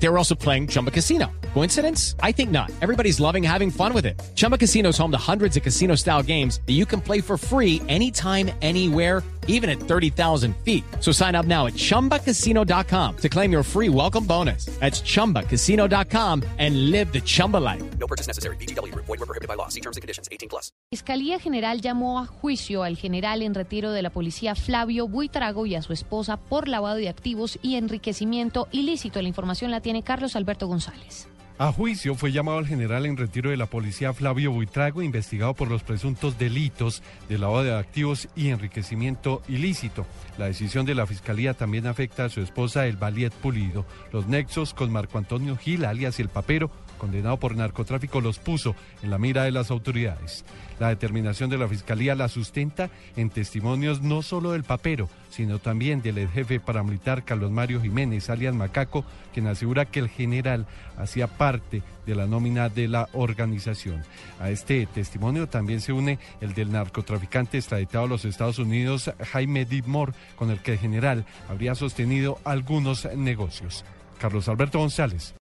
They were also playing Chumba Casino. Coincidence? I think not. Everybody's loving having fun with it. Chumba Casino is home to hundreds of casino style games that you can play for free anytime, anywhere, even at 30,000 feet. So sign up now at chumbacasino.com to claim your free welcome bonus. That's chumbacasino.com and live the Chumba life. No purchase necessary. BGW. Void were prohibited by law. See terms and conditions. 18 plus. Fiscalía General llamó a juicio al general en retiro de la policía Flavio Buitrago y a su esposa por lavado de activos y enriquecimiento ilícito. La información la tiene Carlos Alberto González. A juicio fue llamado el general en retiro de la policía Flavio Buitrago, investigado por los presuntos delitos de lavado de activos y enriquecimiento ilícito. La decisión de la fiscalía también afecta a su esposa, el Valiet Pulido. Los nexos con Marco Antonio Gil, alias El Papero, condenado por narcotráfico, los puso en la mira de las autoridades. La determinación de la Fiscalía la sustenta en testimonios no solo del papero, sino también del jefe paramilitar Carlos Mario Jiménez, alias Macaco, quien asegura que el general hacía parte de la nómina de la organización. A este testimonio también se une el del narcotraficante extraditado a los Estados Unidos, Jaime Dibmore, con el que el general habría sostenido algunos negocios. Carlos Alberto González.